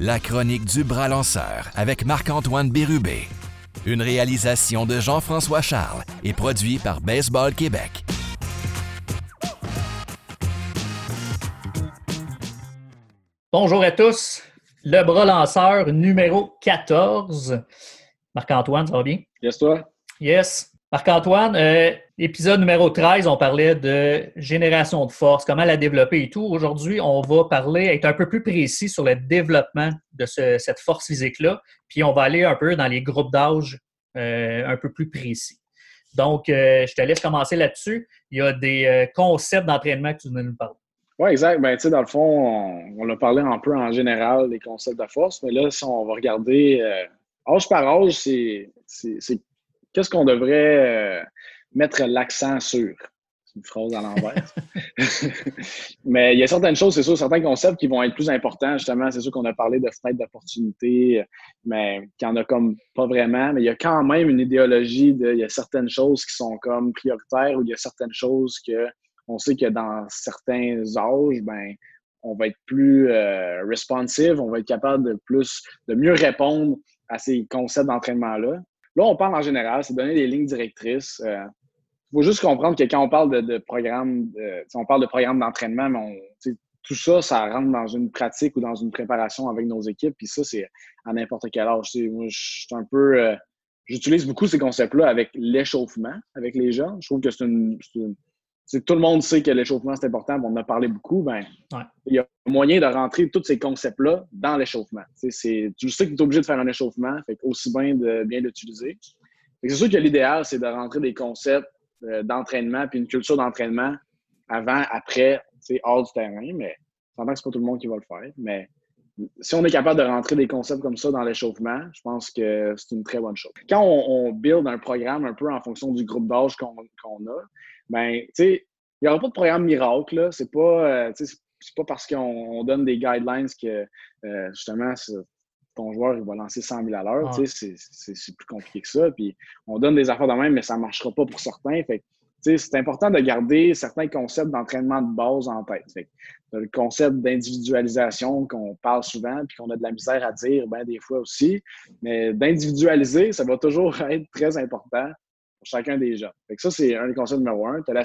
la chronique du bras lanceur avec Marc-Antoine Bérubé. Une réalisation de Jean-François Charles et produit par Baseball Québec. Bonjour à tous. Le bras lanceur numéro 14. Marc-Antoine, ça va bien? Yes, toi? Yes. Marc-Antoine, euh, épisode numéro 13, on parlait de génération de force, comment la développer et tout. Aujourd'hui, on va parler, être un peu plus précis sur le développement de cette force physique-là, puis on va aller un peu dans les groupes d'âge euh, un peu plus précis. Donc, euh, je te laisse commencer là-dessus. Il y a des concepts d'entraînement que tu veux nous parler. Oui, exact. Ben, tu sais, dans le fond, on, on, a parlé un peu en général des concepts de force, mais là, si on va regarder âge par âge, c'est qu'est-ce qu'on devrait euh, mettre l'accent sur? C'est une phrase à l'envers. Mais il y a certaines choses, c'est sûr, certains concepts qui vont être plus importants, justement. C'est sûr qu'on a parlé de fenêtre d'opportunité, mais qu'il n'y en a comme pas vraiment. Mais il y a quand même une idéologie de, il y a certaines choses qui sont comme prioritaires ou il y a certaines choses que on sait que dans certains âges, ben, on va être plus euh, responsive, on va être capable de plus, de mieux répondre à ces concepts d'entraînement-là. On parle en général, c'est donner des lignes directrices. Il euh, faut juste comprendre que quand on parle de, programme, on parle de programme d'entraînement, mais tout ça, ça rentre dans une pratique ou dans une préparation avec nos équipes. Puis ça, c'est à n'importe quel âge. moi, un peu. Euh, j'utilise beaucoup ces concepts-là avec l'échauffement avec les gens. Je trouve que c'est une, tout le monde sait que l'échauffement, c'est important, on en a parlé beaucoup, ben, il y a moyen de rentrer tous ces concepts-là dans l'échauffement. Tu sais que tu es obligé de faire un échauffement, fait aussi bien de bien l'utiliser. C'est sûr que l'idéal, c'est de rentrer des concepts euh, d'entraînement puis une culture d'entraînement avant, après, hors du terrain, mais pendant que c'est pas tout le monde qui va le faire. Mais si on est capable de rentrer des concepts comme ça dans l'échauffement, je pense que c'est une très bonne chose. Quand on, build un programme un peu en fonction du groupe d'âge qu'on a, ben, tu sais, il n'y aura pas de programme miracle, C'est pas, euh, c'est pas parce qu'on donne des guidelines que, euh, justement, ton joueur il va lancer 100 000 à l'heure. C'est plus compliqué que ça. Puis on donne des affaires de même, mais ça ne marchera pas pour certains. Fait c'est important de garder certains concepts d'entraînement de base en tête. le concept d'individualisation qu'on parle souvent puis qu'on a de la misère à dire ben, des fois aussi. Mais d'individualiser, ça va toujours être très important pour chacun des gens. ça, c'est un des concepts numéro un. Tu as la,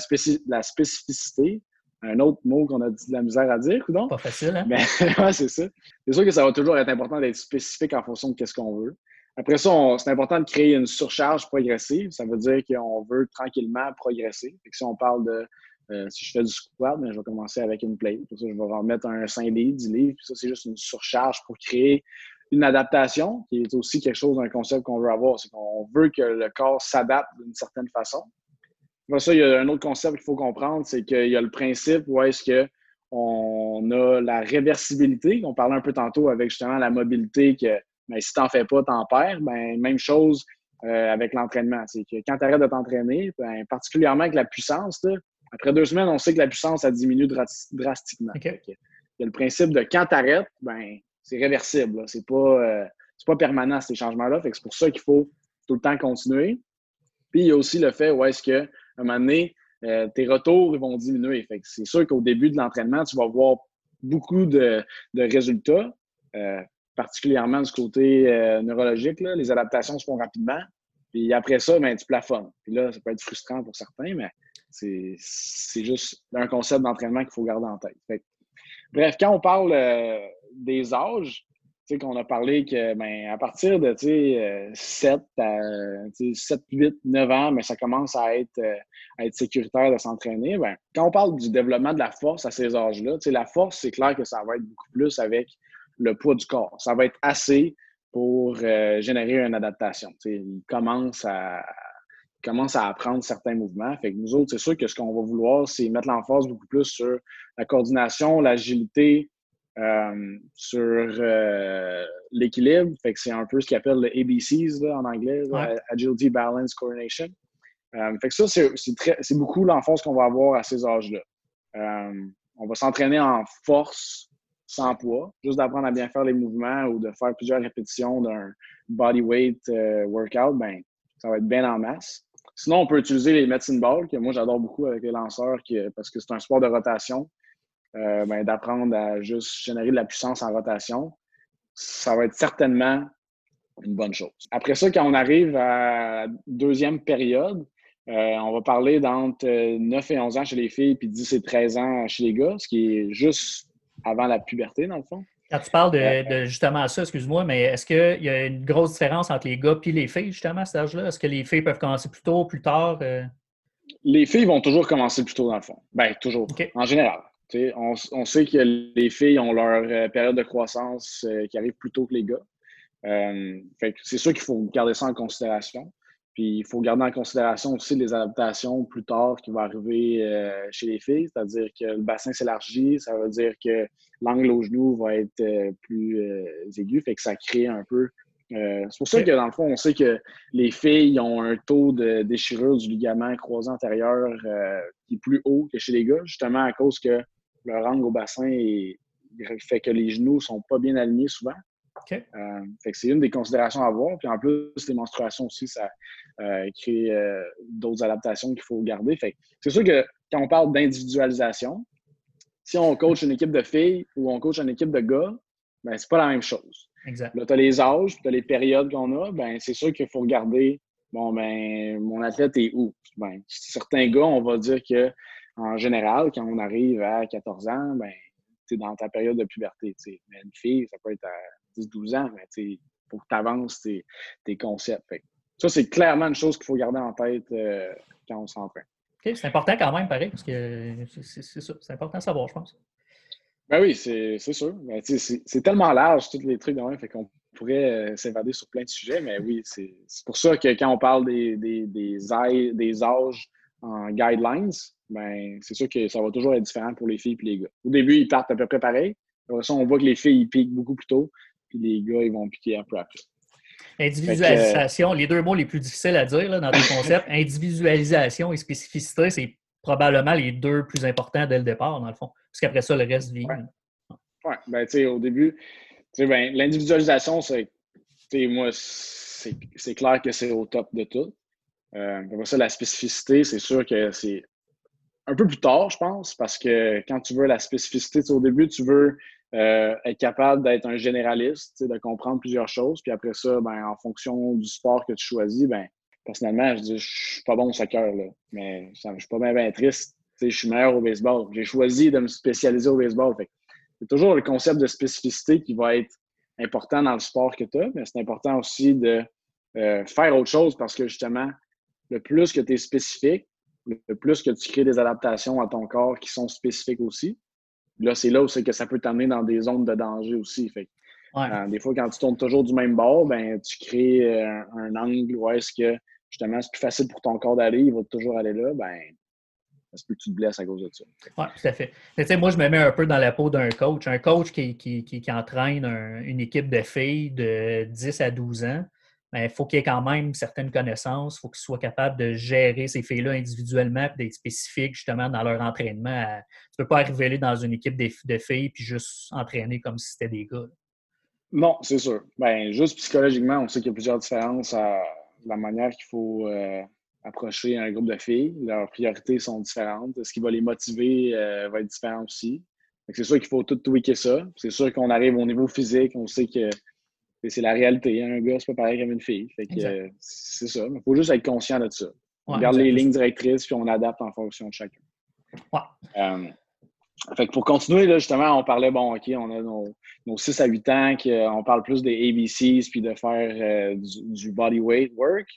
la, spécificité, un autre mot qu'on a de la misère à dire, ou non? Pas facile, hein? Mais, ouais, c'est ça. C'est sûr que ça va toujours être important d'être spécifique en fonction de ce qu'on veut. Après ça, c'est important de créer une surcharge progressive. Ça veut dire qu'on veut tranquillement progresser. si on parle de euh, si je fais du squat, ben, je vais commencer avec une plate. Pour ça, je vais remettre un 5 livres, 10 livres. Puis ça, c'est juste une surcharge pour créer une adaptation, qui est aussi quelque chose, un concept qu'on veut avoir. C'est qu'on veut que le corps s'adapte d'une certaine façon. Pour ça, il y a un autre concept qu'il faut comprendre, c'est qu'il y a le principe où est-ce que on a la réversibilité, on parlait un peu tantôt avec justement la mobilité, que ben, si tu n'en fais pas, tu en perds. Ben, même chose euh, avec l'entraînement. C'est que quand tu arrêtes de t'entraîner, ben, particulièrement avec la puissance, après deux semaines, on sait que la puissance, a diminué drastiquement. Il y a le principe de quand tu arrêtes, ben, c'est réversible. C'est pas, euh, pas permanent, ces changements-là. C'est pour ça qu'il faut tout le temps continuer. Puis il y a aussi le fait où est-ce qu'à un moment donné, euh, tes retours vont diminuer. c'est sûr qu'au début de l'entraînement, tu vas voir beaucoup de, résultats, euh, particulièrement du côté neurologique. Les adaptations se font rapidement. Puis après ça, ben, tu plafonnes. Puis là, ça peut être frustrant pour certains, mais c'est juste un concept d'entraînement qu'il faut garder en tête. Bref, quand on parle des âges, tu sais, qu'on a parlé que ben, à partir de 7 à 7, 8, 9 ans, mais ben, ça commence à être, euh, à être sécuritaire de s'entraîner. Ben, quand on parle du développement de la force à ces âges-là, la force, c'est clair que ça va être beaucoup plus avec le poids du corps. Ça va être assez pour euh, générer une adaptation. Il commence à, commence à apprendre certains mouvements. Fait que nous autres, c'est sûr que ce qu'on va vouloir, c'est mettre l'emphase beaucoup plus sur la coordination, l'agilité, euh, sur euh, l'équilibre. Fait que c'est un peu ce qu'ils appellent le ABCs en anglais, Agility, Balance, Coordination. Euh, fait que ça, c'est beaucoup l'enfance qu'on va avoir à ces âges-là. on va s'entraîner en force sans poids, juste d'apprendre à bien faire les mouvements ou de faire plusieurs répétitions d'un body weight workout, ben, ça va être bien en masse. Sinon, on peut utiliser les medicine balls, que moi j'adore beaucoup avec les lanceurs parce que c'est un sport de rotation. Euh, ben, d'apprendre à juste générer de la puissance en rotation. ça va être certainement une bonne chose. Après ça, quand on arrive à deuxième période, euh, on va parler d'entre 9 et 11 ans chez les filles, puis 10 et 13 ans chez les gars, ce qui est juste avant la puberté, dans le fond. Quand tu parles de, justement ça, excuse-moi, mais est-ce qu'il y a une grosse différence entre les gars et les filles, justement, à cet âge-là? Est-ce que les filles peuvent commencer plus tôt, plus tard? Euh? Les filles vont toujours commencer plus tôt, dans le fond. Bien, toujours. En général. On, on, sait que les filles ont leur euh, période de croissance qui arrive plus tôt que les gars. c'est sûr qu'il faut garder ça en considération. Puis il faut garder en considération aussi les adaptations plus tard qui vont arriver euh, chez les filles, c'est-à-dire que le bassin s'élargit, ça veut dire que l'angle au genou va être euh, plus euh, aigu, fait que ça crée un peu. c'est pour ça que dans le fond, on sait que les filles ont un taux de déchirure du ligament croisé antérieur qui est plus haut que chez les gars, justement à cause que leur angle au bassin fait que les genoux sont pas bien alignés souvent. Euh, c'est une des considérations à avoir. Puis en plus, les menstruations aussi, ça euh, crée euh, d'autres adaptations qu'il faut garder. c'est sûr que quand on parle d'individualisation, si on coach une équipe de filles ou on coach une équipe de gars, ben c'est pas la même chose. Exact. Là, tu as les âges, tu as les périodes qu'on a, ben c'est sûr qu'il faut regarder bon ben mon athlète est où? Ben, certains gars, on va dire que en général, quand on arrive à 14 ans, ben, tu dans ta période de puberté. Mais une fille, ça peut être à 10-12 ans, mais il faut que tu avances tes, concepts. ça, c'est clairement une chose qu'il faut garder en tête euh, quand on s'entraîne. OK, c'est important quand même, pareil, parce que c'est ça. C'est important de savoir, je pense. Ben oui, c'est sûr. c'est tellement large, tous les trucs même, fait qu'on pourrait euh, s'évader sur plein de sujets, mais oui, c'est pour ça que quand on parle des, des, des, âges en guidelines, ben, c'est sûr que ça va toujours être différent pour les filles et les gars. Au début, ils partent à peu près pareil. Après ça, on voit que les filles, ils piquent beaucoup plus tôt les gars, ils vont piquer peu après. Individualisation, les deux mots les plus difficiles à dire dans le concept, individualisation et spécificité, c'est probablement les deux plus importants dès le départ, dans le fond. Parce qu'après ça, le reste vient. Oui, ben, tu sais, au début, ben, l'individualisation, c'est, moi, c'est clair que c'est au top de tout. Euh, après ça, la spécificité, c'est sûr que c'est un peu plus tard, je pense, parce que quand tu veux la spécificité, au début, tu veux euh, être capable d'être un généraliste, de comprendre plusieurs choses. Puis après ça, ben, en fonction du sport que tu choisis, ben, personnellement, je dis, je suis pas bon au soccer, là, mais je suis pas bien, triste. je suis meilleur au baseball. J'ai choisi de me spécialiser au baseball. C'est toujours le concept de spécificité qui va être important dans le sport que tu as, mais c'est important aussi de euh, faire autre chose parce que justement, le plus que tu es spécifique, le plus que tu crées des adaptations à ton corps qui sont spécifiques aussi, là, c'est là où c'est que ça peut t'amener dans des zones de danger aussi. Fait euh, des fois, quand tu tournes toujours du même bord, ben, tu crées euh, un, angle où est-ce que justement c'est plus facile pour ton corps d'aller, il va toujours aller là, ben, est-ce que tu te blesses à cause de ça. Oui, tout à fait. Mais, moi, je me mets un peu dans la peau d'un coach. Un coach qui, qui, qui, entraîne une équipe de filles de 10 à 12 ans, il ben, faut qu'il ait quand même certaines connaissances, il faut qu'il soit capable de gérer ces filles-là individuellement d'être spécifique justement dans leur entraînement. Tu ne peux pas arriver dans une équipe de filles puis juste entraîner comme si c'était des gars. Non, c'est sûr. Ben, juste psychologiquement, on sait qu'il y a plusieurs différences à la manière qu'il faut euh, approcher un groupe de filles. Leurs priorités sont différentes. Ce qui va les motiver euh, va être différent aussi. C'est sûr qu'il faut tout tweaker ça. C'est sûr qu'on arrive au niveau physique, on sait que c'est la réalité. Un gars, c'est pas pareil comme une fille. Euh, c'est ça. Il faut juste être conscient de ça. on garde les lignes directrices puis on adapte en fonction de chacun. Euh, fait pour continuer, là, justement, on parlait, bon, OK, on a nos, 6 à 8 ans, qu'on parle plus des ABCs puis de faire euh, du, body weight work.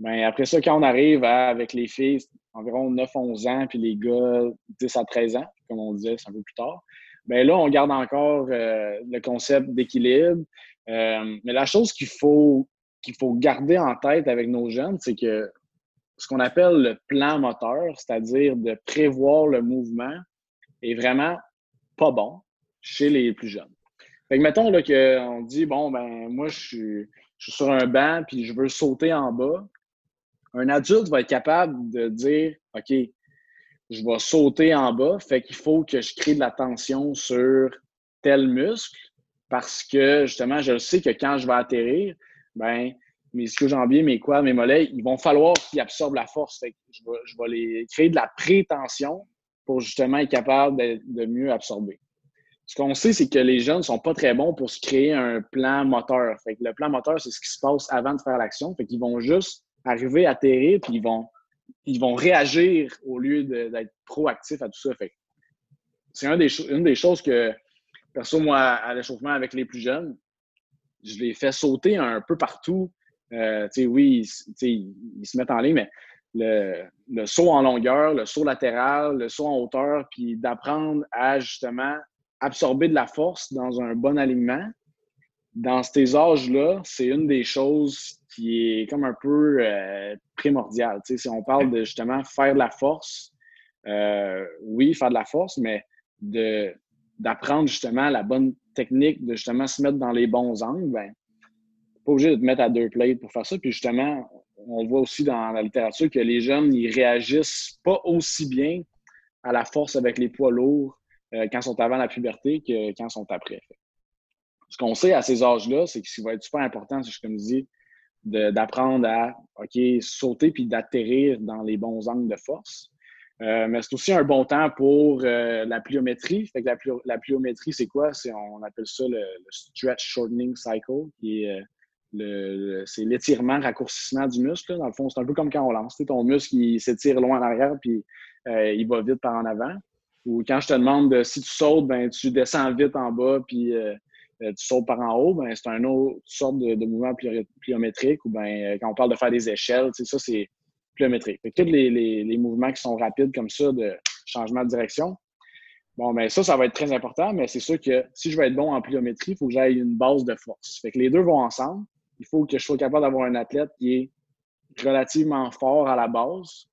Mais après ça, quand on arrive avec les filles, environ 9-11 ans, puis les gars 10 à 13 ans, comme on disait, c'est un peu plus tard, bien là, on garde encore le concept d'équilibre, euh, mais la chose qu'il faut, qu'il faut garder en tête avec nos jeunes, c'est que ce qu'on appelle le plan moteur, c'est-à-dire de prévoir le mouvement, est vraiment pas bon chez les plus jeunes. Fait que mettons là, qu'on dit, bon, ben moi, je suis, je suis sur un banc puis je veux sauter en bas. Un adulte va être capable de dire, OK, je vais sauter en bas, fait qu'il faut que je crée de la tension sur tel muscle parce que justement, je sais que quand je vais atterrir, ben, mes ischio-jambiers, mes quads, mes mollets, ils vont falloir qu'ils absorbent la force. je, vais, les créer de la prétention pour justement être capable de, mieux absorber. ce qu'on sait, c'est que les jeunes ne sont pas très bons pour se créer un plan moteur. Fait que le plan moteur, c'est ce qui se passe avant de faire l'action. Fait qu'ils vont juste arriver, à atterrir, puis ils vont, ils vont réagir au lieu d'être proactifs à tout ça. Fait c'est une des choses que, perso, moi, à l'échauffement avec les plus jeunes, je les fais sauter un peu partout. Euh, oui, ils, ils, se mettent en ligne, mais le, le, saut en longueur, le saut latéral, le saut en hauteur, puis d'apprendre à justement absorber de la force dans un bon alignement, dans ces âges-là, c'est une des choses qui est comme un peu euh, primordiale. si on parle de justement faire de la force, euh, oui, faire de la force, mais de d'apprendre justement la bonne technique de justement se mettre dans les bons angles, ben, pas obligé de te mettre à deux plates pour faire ça. Puis justement, on voit aussi dans la littérature que les jeunes, ils réagissent pas aussi bien à la force avec les poids lourds euh, quand ils sont avant la puberté que quand ils sont après. Ce qu'on sait à ces âges-là, c'est que ce qui va être super important, c'est, comme je dis, d'apprendre à OK, sauter puis d'atterrir dans les bons angles de force. Euh, mais c'est aussi un bon temps pour euh, la pliométrie. Fait que la, pliométrie, c'est quoi? On appelle ça le, stretch shortening cycle, qui est le, c'est l'étirement, raccourcissement du muscle. Dans le fond, c'est un peu comme quand on lance. ton muscle, il s'étire loin en arrière, puis il va vite par en avant. Ou quand je te demande si tu sautes, ben, tu descends vite en bas puis euh, tu sautes par en haut, ben, c'est une autre sorte de, mouvement pliométrique. Ou ben, euh, quand on parle de faire des échelles, ça, c'est pliométrique. tous les, mouvements qui sont rapides comme ça, de changement de direction, bon, ben, ça, ça va être très important, mais c'est sûr que si je veux être bon en pliométrie, il faut que j'aille une base de force. Fait que les deux vont ensemble. Il faut que je sois capable d'avoir un athlète qui est relativement fort à la base.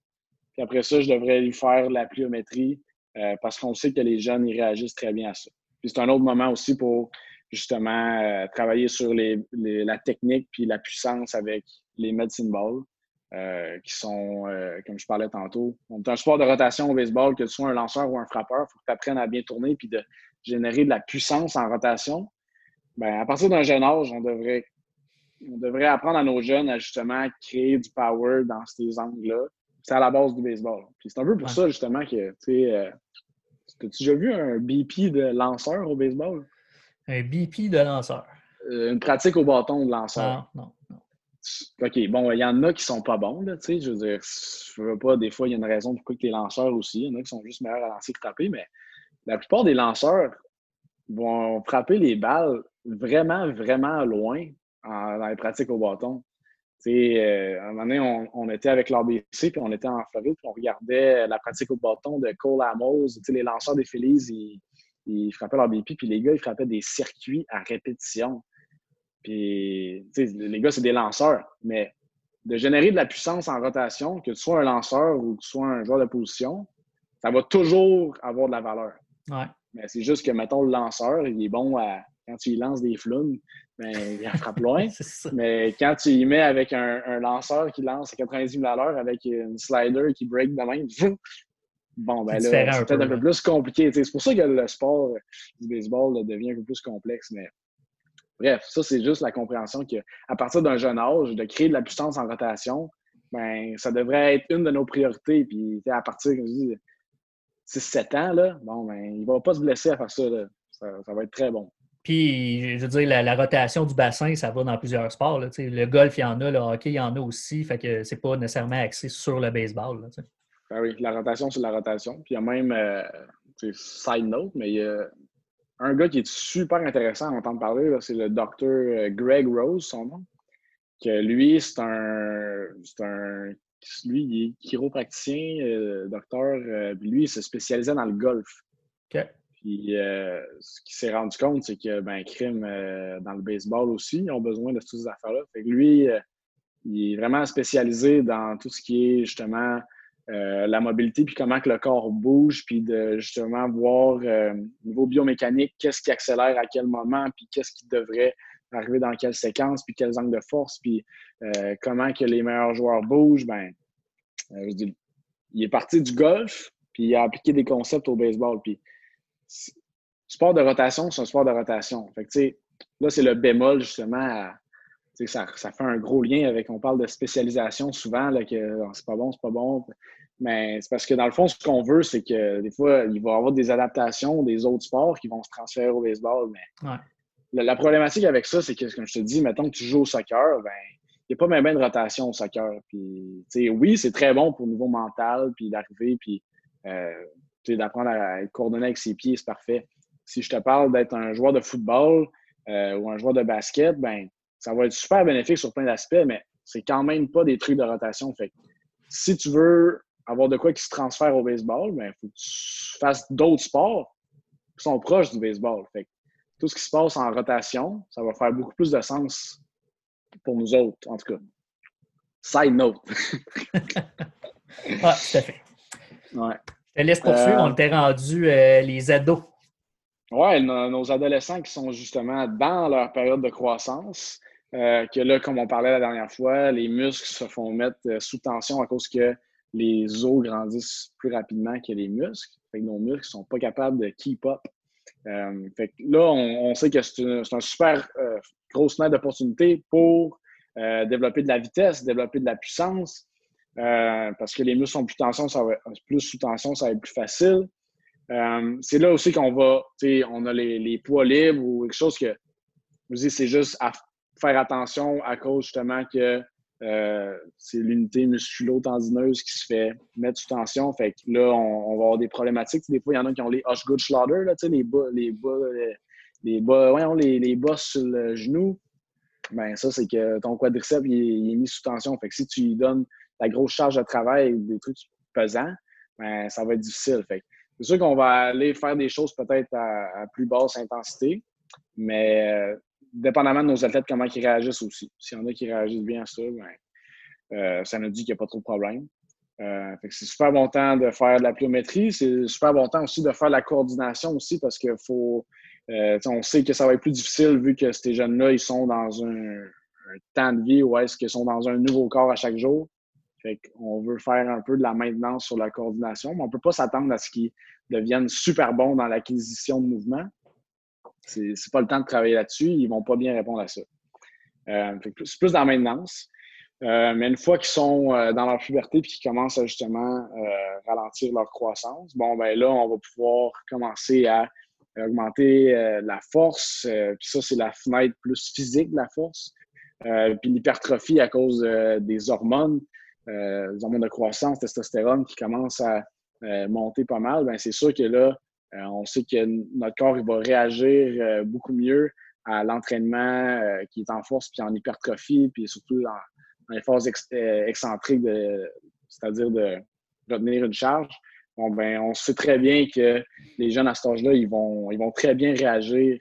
Puis après ça, je devrais lui faire la pliométrie euh, parce qu'on sait que les jeunes, ils réagissent très bien à ça. Puis c'est un autre moment aussi pour justement euh, travailler sur la technique puis la puissance avec les medicine balls, euh, qui sont, comme je parlais tantôt, on est un sport de rotation au baseball, que tu sois un lanceur ou un frappeur, il faut que tu apprennes à bien tourner puis de générer de la puissance en rotation. Bien, à partir d'un jeune âge, on devrait, on devrait apprendre à nos jeunes à justement créer du power dans ces angles-là. C'est à la base du baseball. Puis c'est un peu pour ça, justement, que, tu sais, As-tu déjà vu un BP de lanceur au baseball? Un BP de lanceur. Euh, une pratique au bâton de lanceur. Non, non, non. OK, bon, il y en a qui sont pas bons, là, tu sais, je veux dire, je veux pas, des fois, il y a une raison pourquoi les lanceurs aussi, il y en a qui sont juste meilleurs à lancer que frapper, mais la plupart des lanceurs vont frapper les balles vraiment, vraiment loin dans les pratiques au bâton. Euh, à un moment donné, on, était avec l'ABC, puis on était en Floride, puis on regardait la pratique au bâton de Cole Amos. Les lanceurs des Phillies, ils, frappaient leur BP, puis les gars, ils frappaient des circuits à répétition. Puis, les gars, c'est des lanceurs, mais de générer de la puissance en rotation, que tu sois un lanceur ou que tu sois un joueur de position, ça va toujours avoir de la valeur. Mais c'est juste que, mettons, le lanceur, il est bon à, quand tu lances des flounes, ben, il frappe loin. Mais quand tu y mets avec un, lanceur qui lance à 90 000 à l'heure avec une slider qui break de même, bon, ben là, c'est peut-être un peu plus compliqué. C'est pour ça que le sport du baseball devient un peu plus complexe. Mais bref, ça, c'est juste la compréhension qu'à partir d'un jeune âge, de créer de la puissance en rotation, ben, ça devrait être une de nos priorités. Puis à partir, comme je dis, 6-7 ans, là, bon, ben, il ne va pas se blesser à faire ça, ça va être très bon. Puis, je veux dire, la, rotation du bassin, ça va dans plusieurs sports. le golf, il y en a, le hockey, il y en a aussi. Fait que c'est pas nécessairement axé sur le baseball. Ben oui, la rotation, c'est la rotation. Puis il y a même, euh, side note, mais il y a un gars qui est super intéressant à entendre parler, c'est le docteur euh, Greg Rose, son nom. Que lui, c'est un, un. Lui, il est chiropracticien, euh, docteur. lui, il se spécialisait dans le golf. OK. Puis euh, ce qu'il s'est rendu compte, c'est que ben, crime euh, dans le baseball aussi, ils ont besoin de toutes ces affaires-là. Fait que lui, euh, il est vraiment spécialisé dans tout ce qui est justement la mobilité, puis comment que le corps bouge, puis de justement voir au niveau biomécanique, qu'est-ce qui accélère à quel moment, puis qu'est-ce qui devrait arriver dans quelle séquence, puis quels angles de force, puis comment que les meilleurs joueurs bougent. Ben, il est parti du golf, puis il a appliqué des concepts au baseball. Puis sport de rotation, c'est un sport de rotation. Fait là, c'est le bémol, justement, ça, ça, fait un gros lien avec, on parle de spécialisation souvent, là, que ah, c'est pas bon, c'est pas bon. Mais c'est parce que dans le fond, ce qu'on veut, c'est que des fois, il va y avoir des adaptations des autres sports qui vont se transférer au baseball. Mais la, problématique avec ça, c'est que, comme je te dis, mettons que tu joues au soccer, ben, il n'y a pas même de rotation au soccer. Puis, oui, c'est très bon pour le niveau mental, puis d'arriver, puis euh, d'apprendre à être coordonné avec ses pieds, c'est parfait. Si je te parle d'être un joueur de football euh, ou un joueur de basket, ben, ça va être super bénéfique sur plein d'aspects, mais c'est quand même pas des trucs de rotation. Fait si tu veux avoir de quoi qui se transfère au baseball, il ben, faut que tu fasses d'autres sports qui sont proches du baseball. Fait tout ce qui se passe en rotation, ça va faire beaucoup plus de sens pour nous autres, en tout cas. Side note. ah, tout à fait. Ouais. Je te laisse poursuivre. On euh, était rendu euh, les ados. Oui, nos adolescents qui sont justement dans leur période de croissance. Euh, que là, comme on parlait la dernière fois, les muscles se font mettre sous tension à cause que les os grandissent plus rapidement que les muscles. Fait que nos muscles ne sont pas capables de keep up. fait que là, on, sait que c'est un super grosse fenêtre d'opportunité pour développer de la vitesse, développer de la puissance, euh, parce que les muscles sont plus, tension, ça va, plus sous tension, ça va être plus facile. Euh, c'est là aussi qu'on va, on a les, poids libres ou quelque chose que, vous c'est juste à faire attention à cause justement que euh, c'est l'unité musculo-tendineuse qui se fait mettre sous tension. Fait que là, on, va avoir des problématiques. Des fois, il y en a qui ont les Osgood Slaughter, là, les bas, les bas, les, bas, les, les bas sur le genou. Ben, ça, c'est que ton quadriceps il, est mis sous tension. Fait que si tu lui donnes la grosse charge de travail, des trucs pesants, ben, ça va être difficile. Fait c'est sûr qu'on va aller faire des choses peut-être à, plus basse intensité, mais euh, dépendamment de nos athlètes, comment ils réagissent aussi. S'il y en a qui réagissent bien à ça, ben, euh, ça nous dit qu'il n'y a pas trop de problème. Euh, c'est super bon temps de faire de la pliométrie. C'est super bon temps aussi de faire de la coordination aussi parce que faut. on sait que ça va être plus difficile vu que ces jeunes-là, ils sont dans un, temps de vie où est-ce qu'ils sont dans un nouveau corps à chaque jour. On veut faire un peu de la maintenance sur la coordination, mais on ne peut pas s'attendre à ce qu'ils deviennent super bons dans l'acquisition de mouvement. Ce n'est pas le temps de travailler là-dessus. Ils vont pas bien répondre à ça. Euh, c'est plus dans la maintenance. Euh, mais une fois qu'ils sont euh, dans leur puberté et qu'ils commencent à justement ralentir leur croissance, bon, ben là, on va pouvoir commencer à augmenter la force. puis ça, c'est la fenêtre plus physique de la force. puis l'hypertrophie à cause des hormones euh, les hormones de croissance, testostérone qui commence à euh, monter pas mal, ben c'est sûr que là, euh, on sait que notre corps il va réagir euh, beaucoup mieux à l'entraînement qui est en force puis en hypertrophie, puis surtout dans, les phases excentriques, c'est-à-dire de retenir une charge. Bon, ben, on sait très bien que les jeunes à cet âge-là, ils vont, ils vont très bien réagir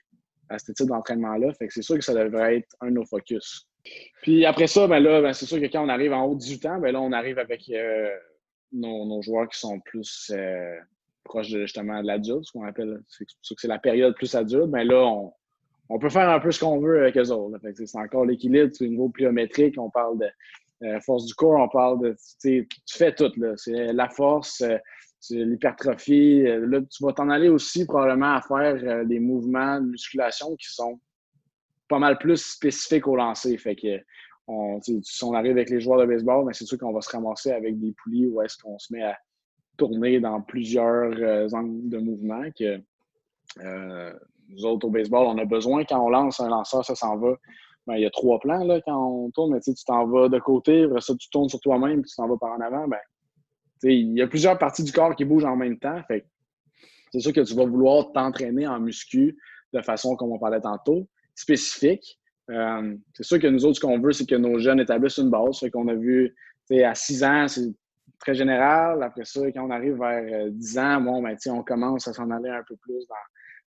à ce type d'entraînement-là. Fait que c'est sûr que ça devrait être un de nos focus. Puis après ça, ben là, ben c'est sûr que quand on arrive en haut de 18 ans, ben là, on arrive avec euh, nos, joueurs qui sont plus euh, proches de, justement de l'adulte, ce qu'on appelle, c'est que c'est la période plus adulte. Mais ben là, on, peut faire un peu ce qu'on veut avec eux autres. C'est encore l'équilibre, au niveau pliométrique, on parle de euh, force du corps, on parle de. Tu fais tout, là. C'est la force, c'est l'hypertrophie. Là, tu vas t'en aller aussi probablement à faire des mouvements de musculation qui sont pas mal plus spécifique au lancer. Fait que on, si on arrive avec les joueurs de baseball, mais c'est sûr qu'on va se ramasser avec des poulies où est-ce qu'on se met à tourner dans plusieurs euh, angles de mouvement que euh, nous autres au baseball, on a besoin quand on lance un lanceur, ça s'en va. Ben, il y a trois plans là, quand on tourne, mais tu t'en vas de côté, ça, tu tournes sur toi-même, puis tu t'en vas par en avant. Ben, il y a plusieurs parties du corps qui bougent en même temps. C'est sûr que tu vas vouloir t'entraîner en muscu de façon comme on parlait tantôt spécifique. Euh, c'est sûr que nous autres, ce qu'on veut, c'est que nos jeunes établissent une base. Fait qu'on a vu, à 6 ans, c'est très général. Après ça, quand on arrive vers 10 euh, ans, bon, ben, on commence à s'en aller un peu plus dans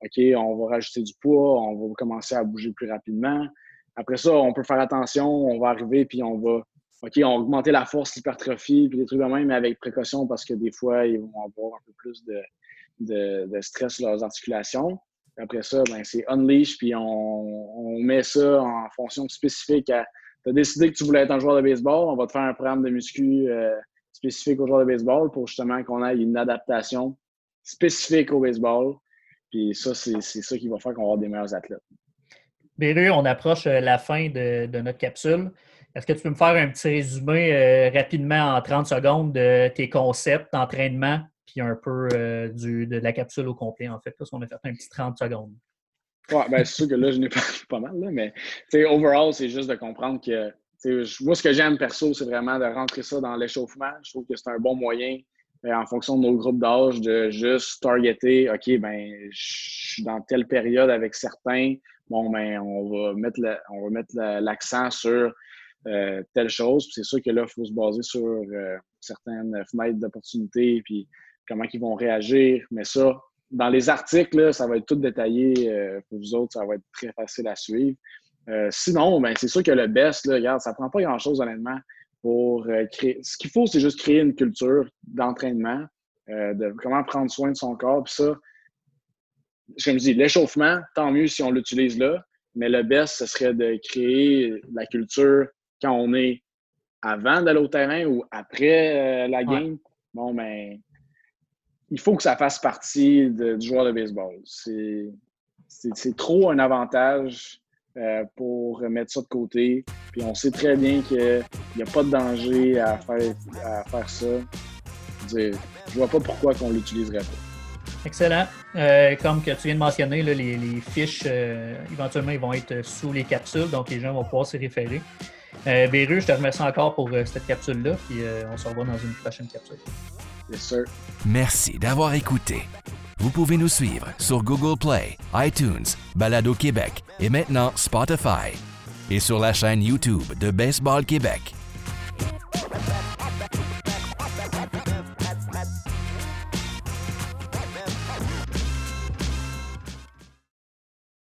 OK, on va rajouter du poids, on va commencer à bouger plus rapidement. Après ça, on peut faire attention, on va arriver puis on va OK, on va augmenter la force, l'hypertrophie, puis des trucs de même, mais avec précaution parce que des fois, ils vont avoir un peu plus de, de, stress sur leurs articulations. Après ça, ben, c'est unleash, puis on, met ça en fonction spécifique à. Tu as décidé que tu voulais être un joueur de baseball, on va te faire un programme de muscu euh, spécifique aux joueurs de baseball pour justement qu'on ait une adaptation spécifique au baseball. Puis ça, c'est ça qui va faire qu'on va avoir des meilleurs athlètes. Béru, on approche euh, la fin de, notre capsule. Est-ce que tu peux me faire un petit résumé euh, rapidement en 30 secondes de tes concepts d'entraînement, puis un peu euh, du, de la capsule au complet, en fait, parce qu'on a fait un petit 30 secondes. Ouais, ben, c'est sûr que là, je n'ai pas pas mal, là, mais overall, c'est juste de comprendre que moi, ce que j'aime perso, c'est vraiment de rentrer ça dans l'échauffement. Je trouve que c'est un bon moyen, euh, en fonction de nos groupes d'âge, de juste targeter, OK, ben, je suis dans telle période avec certains. Bon, ben, on va mettre on va mettre l'accent sur euh, telle chose. C'est sûr que là, il faut se baser sur euh, certaines fenêtres d'opportunité, puis comment ils vont réagir. Mais ça, dans les articles, ça va être tout détaillé pour vous autres. Ça va être très facile à suivre. Sinon, ben, c'est sûr que le best, là, regarde, ça prend pas grand-chose, honnêtement, pour créer. Ce qu'il faut, c'est juste créer une culture d'entraînement, de comment prendre soin de son corps. Puis ça, comme je dis, l'échauffement, tant mieux si on l'utilise là. Mais le best, ce serait de créer la culture quand on est avant d'aller au terrain ou après euh, la game, bon, ben, il faut que ça fasse partie du joueur de baseball. C'est trop un avantage euh, pour mettre ça de côté. Puis on sait très bien qu'il n'y a pas de danger à faire, à faire ça. Je ne vois pas pourquoi on ne l'utiliserait pas. Excellent. Euh, comme que tu viens de mentionner, les, les, fiches, éventuellement, ils vont être sous les capsules, donc les gens vont pouvoir s'y référer. Euh, Béru, je te remercie encore pour euh, cette capsule-là, puis euh, on se revoit dans une prochaine capsule. Yes, sir. Merci d'avoir écouté. Vous pouvez nous suivre sur Google Play, iTunes, Balado Québec et maintenant Spotify. Et sur la chaîne YouTube de Baseball Québec.